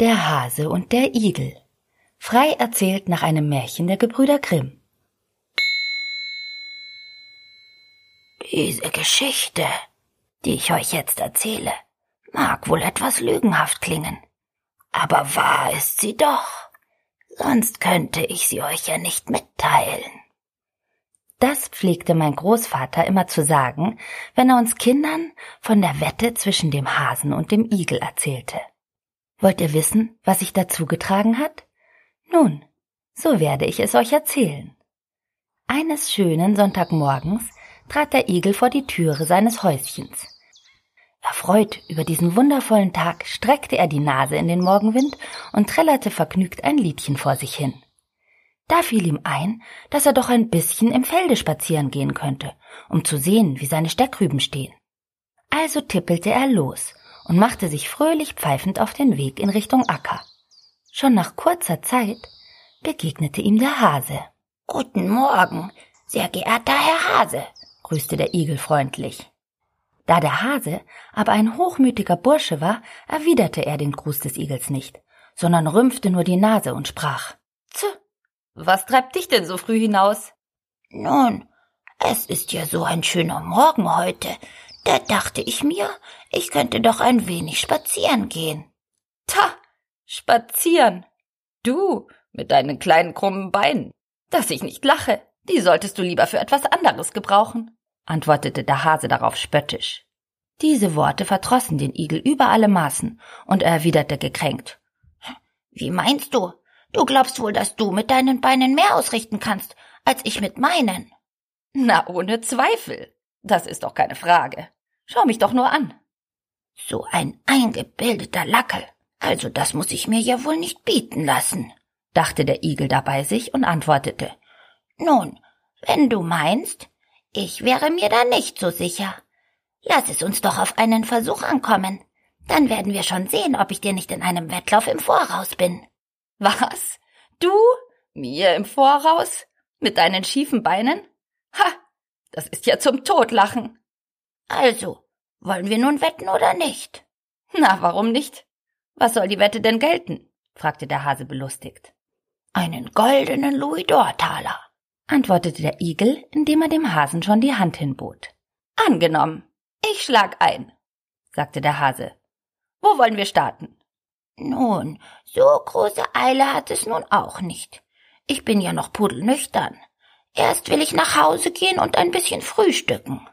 Der Hase und der Igel. Frei erzählt nach einem Märchen der Gebrüder Grimm. Diese Geschichte, die ich euch jetzt erzähle, mag wohl etwas lügenhaft klingen. Aber wahr ist sie doch. Sonst könnte ich sie euch ja nicht mitteilen. Das pflegte mein Großvater immer zu sagen, wenn er uns Kindern von der Wette zwischen dem Hasen und dem Igel erzählte. Wollt ihr wissen, was sich dazu getragen hat? Nun, so werde ich es euch erzählen. Eines schönen Sonntagmorgens trat der Igel vor die Türe seines Häuschens. Erfreut über diesen wundervollen Tag streckte er die Nase in den Morgenwind und trällerte vergnügt ein Liedchen vor sich hin. Da fiel ihm ein, dass er doch ein bisschen im Felde spazieren gehen könnte, um zu sehen, wie seine Steckrüben stehen. Also tippelte er los und machte sich fröhlich pfeifend auf den Weg in Richtung Acker. Schon nach kurzer Zeit begegnete ihm der Hase. Guten Morgen, sehr geehrter Herr Hase, grüßte der Igel freundlich. Da der Hase aber ein hochmütiger Bursche war, erwiderte er den Gruß des Igels nicht, sondern rümpfte nur die Nase und sprach Tch, was treibt dich denn so früh hinaus? Nun, es ist ja so ein schöner Morgen heute, da dachte ich mir, ich könnte doch ein wenig spazieren gehen. Ta, spazieren. Du, mit deinen kleinen krummen Beinen. Dass ich nicht lache, die solltest du lieber für etwas anderes gebrauchen, antwortete der Hase darauf spöttisch. Diese Worte verdrossen den Igel über alle Maßen, und er erwiderte gekränkt. Wie meinst du? Du glaubst wohl, dass du mit deinen Beinen mehr ausrichten kannst, als ich mit meinen. Na, ohne Zweifel. Das ist doch keine Frage. Schau mich doch nur an. So ein eingebildeter Lackel. Also das muss ich mir ja wohl nicht bieten lassen, dachte der Igel dabei sich und antwortete. Nun, wenn du meinst, ich wäre mir da nicht so sicher. Lass es uns doch auf einen Versuch ankommen. Dann werden wir schon sehen, ob ich dir nicht in einem Wettlauf im Voraus bin. Was? Du? Mir im Voraus? Mit deinen schiefen Beinen? Ha! Das ist ja zum Totlachen. Also, wollen wir nun wetten oder nicht? Na, warum nicht? Was soll die Wette denn gelten? fragte der Hase belustigt. Einen goldenen Louis-d'Or-Taler, antwortete der Igel, indem er dem Hasen schon die Hand hinbot. Angenommen. Ich schlag ein, sagte der Hase. Wo wollen wir starten? Nun, so große Eile hat es nun auch nicht. Ich bin ja noch pudelnüchtern. Erst will ich nach Hause gehen und ein bisschen frühstücken.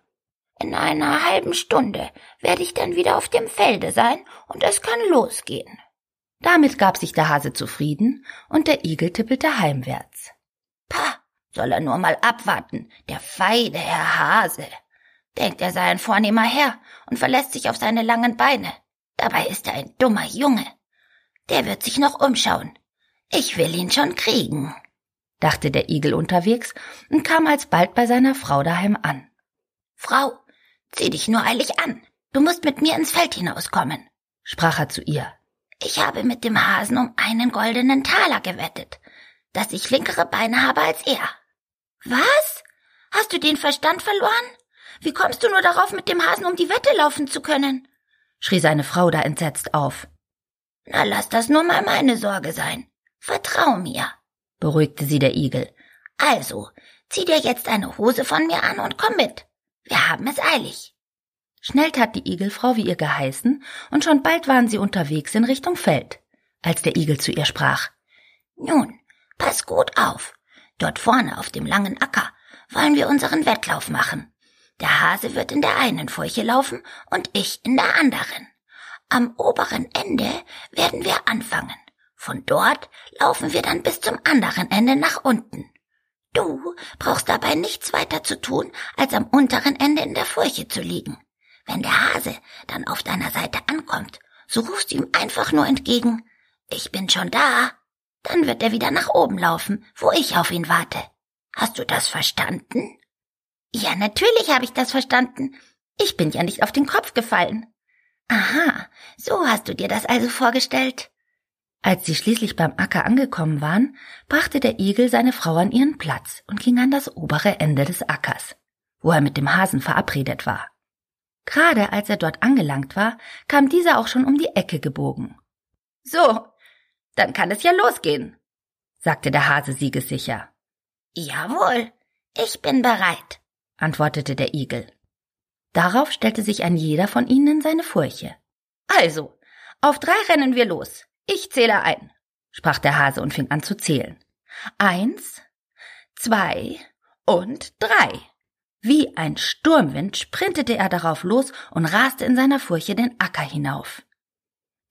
In einer halben Stunde werde ich dann wieder auf dem Felde sein und es kann losgehen. Damit gab sich der Hase zufrieden und der Igel tippelte heimwärts. Pah, soll er nur mal abwarten, der feine Herr Hase. Denkt, er sei ein vornehmer Herr und verlässt sich auf seine langen Beine. Dabei ist er ein dummer Junge. Der wird sich noch umschauen. Ich will ihn schon kriegen, dachte der Igel unterwegs und kam alsbald bei seiner Frau daheim an. Frau, zieh dich nur eilig an. Du musst mit mir ins Feld hinauskommen, sprach er zu ihr. Ich habe mit dem Hasen um einen goldenen Taler gewettet, dass ich flinkere Beine habe als er. Was? Hast du den Verstand verloren? Wie kommst du nur darauf, mit dem Hasen um die Wette laufen zu können? schrie seine Frau da entsetzt auf. Na, lass das nur mal meine Sorge sein. Vertrau mir, beruhigte sie der Igel. Also, zieh dir jetzt eine Hose von mir an und komm mit. Wir haben es eilig. Schnell tat die Igelfrau, wie ihr geheißen, und schon bald waren sie unterwegs in Richtung Feld, als der Igel zu ihr sprach. Nun, pass gut auf. Dort vorne auf dem langen Acker wollen wir unseren Wettlauf machen. Der Hase wird in der einen Furche laufen und ich in der anderen. Am oberen Ende werden wir anfangen. Von dort laufen wir dann bis zum anderen Ende nach unten. Du brauchst dabei nichts weiter zu tun, als am unteren Ende in der Furche zu liegen. Wenn der Hase dann auf deiner Seite ankommt, so rufst du ihm einfach nur entgegen, ich bin schon da. Dann wird er wieder nach oben laufen, wo ich auf ihn warte. Hast du das verstanden? Ja, natürlich habe ich das verstanden. Ich bin ja nicht auf den Kopf gefallen. Aha, so hast du dir das also vorgestellt. Als sie schließlich beim Acker angekommen waren, brachte der Igel seine Frau an ihren Platz und ging an das obere Ende des Ackers, wo er mit dem Hasen verabredet war. Gerade als er dort angelangt war, kam dieser auch schon um die Ecke gebogen. So, dann kann es ja losgehen, sagte der Hase siegessicher. Jawohl, ich bin bereit, antwortete der Igel. Darauf stellte sich ein jeder von ihnen in seine Furche. Also, auf drei rennen wir los. Ich zähle ein, sprach der Hase und fing an zu zählen. Eins, zwei und drei. Wie ein Sturmwind sprintete er darauf los und raste in seiner Furche den Acker hinauf.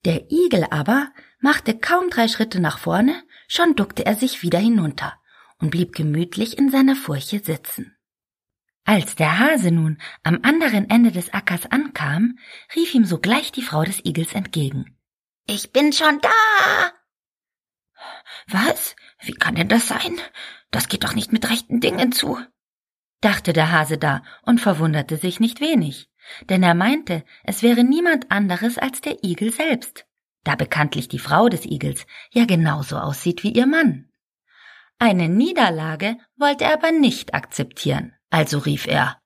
Der Igel aber machte kaum drei Schritte nach vorne, schon duckte er sich wieder hinunter und blieb gemütlich in seiner Furche sitzen. Als der Hase nun am anderen Ende des Ackers ankam, rief ihm sogleich die Frau des Igels entgegen. Ich bin schon da. Was? Wie kann denn das sein? Das geht doch nicht mit rechten Dingen zu, dachte der Hase da und verwunderte sich nicht wenig, denn er meinte, es wäre niemand anderes als der Igel selbst, da bekanntlich die Frau des Igels ja genauso aussieht wie ihr Mann. Eine Niederlage wollte er aber nicht akzeptieren, also rief er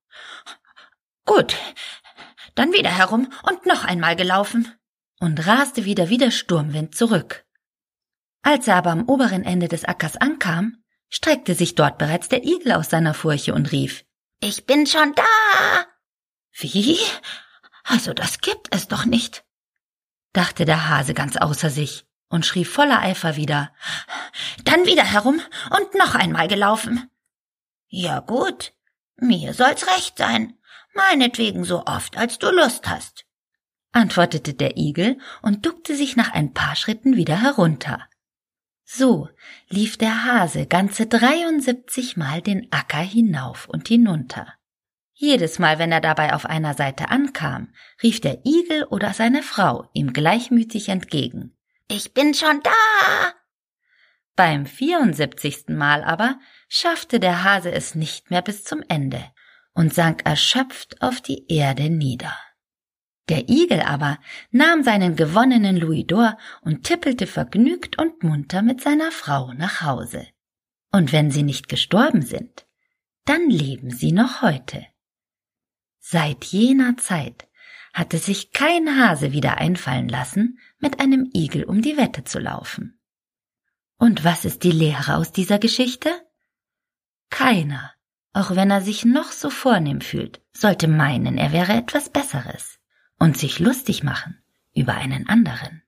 Gut, dann wieder herum und noch einmal gelaufen und raste wieder wie der Sturmwind zurück. Als er aber am oberen Ende des Ackers ankam, streckte sich dort bereits der Igel aus seiner Furche und rief Ich bin schon da. Wie? Also das gibt es doch nicht, dachte der Hase ganz außer sich und schrie voller Eifer wieder. Dann wieder herum und noch einmal gelaufen. Ja gut, mir soll's recht sein, meinetwegen so oft, als du Lust hast, antwortete der Igel und duckte sich nach ein paar Schritten wieder herunter. So lief der Hase ganze 73 Mal den Acker hinauf und hinunter. Jedes Mal, wenn er dabei auf einer Seite ankam, rief der Igel oder seine Frau ihm gleichmütig entgegen. Ich bin schon da. Beim 74. Mal aber schaffte der Hase es nicht mehr bis zum Ende und sank erschöpft auf die Erde nieder. Der Igel aber nahm seinen gewonnenen Louisdor und tippelte vergnügt und munter mit seiner Frau nach Hause. Und wenn sie nicht gestorben sind, dann leben sie noch heute. Seit jener Zeit hatte sich kein Hase wieder einfallen lassen, mit einem Igel um die Wette zu laufen. Und was ist die Lehre aus dieser Geschichte? Keiner, auch wenn er sich noch so vornehm fühlt, sollte meinen, er wäre etwas Besseres und sich lustig machen über einen anderen.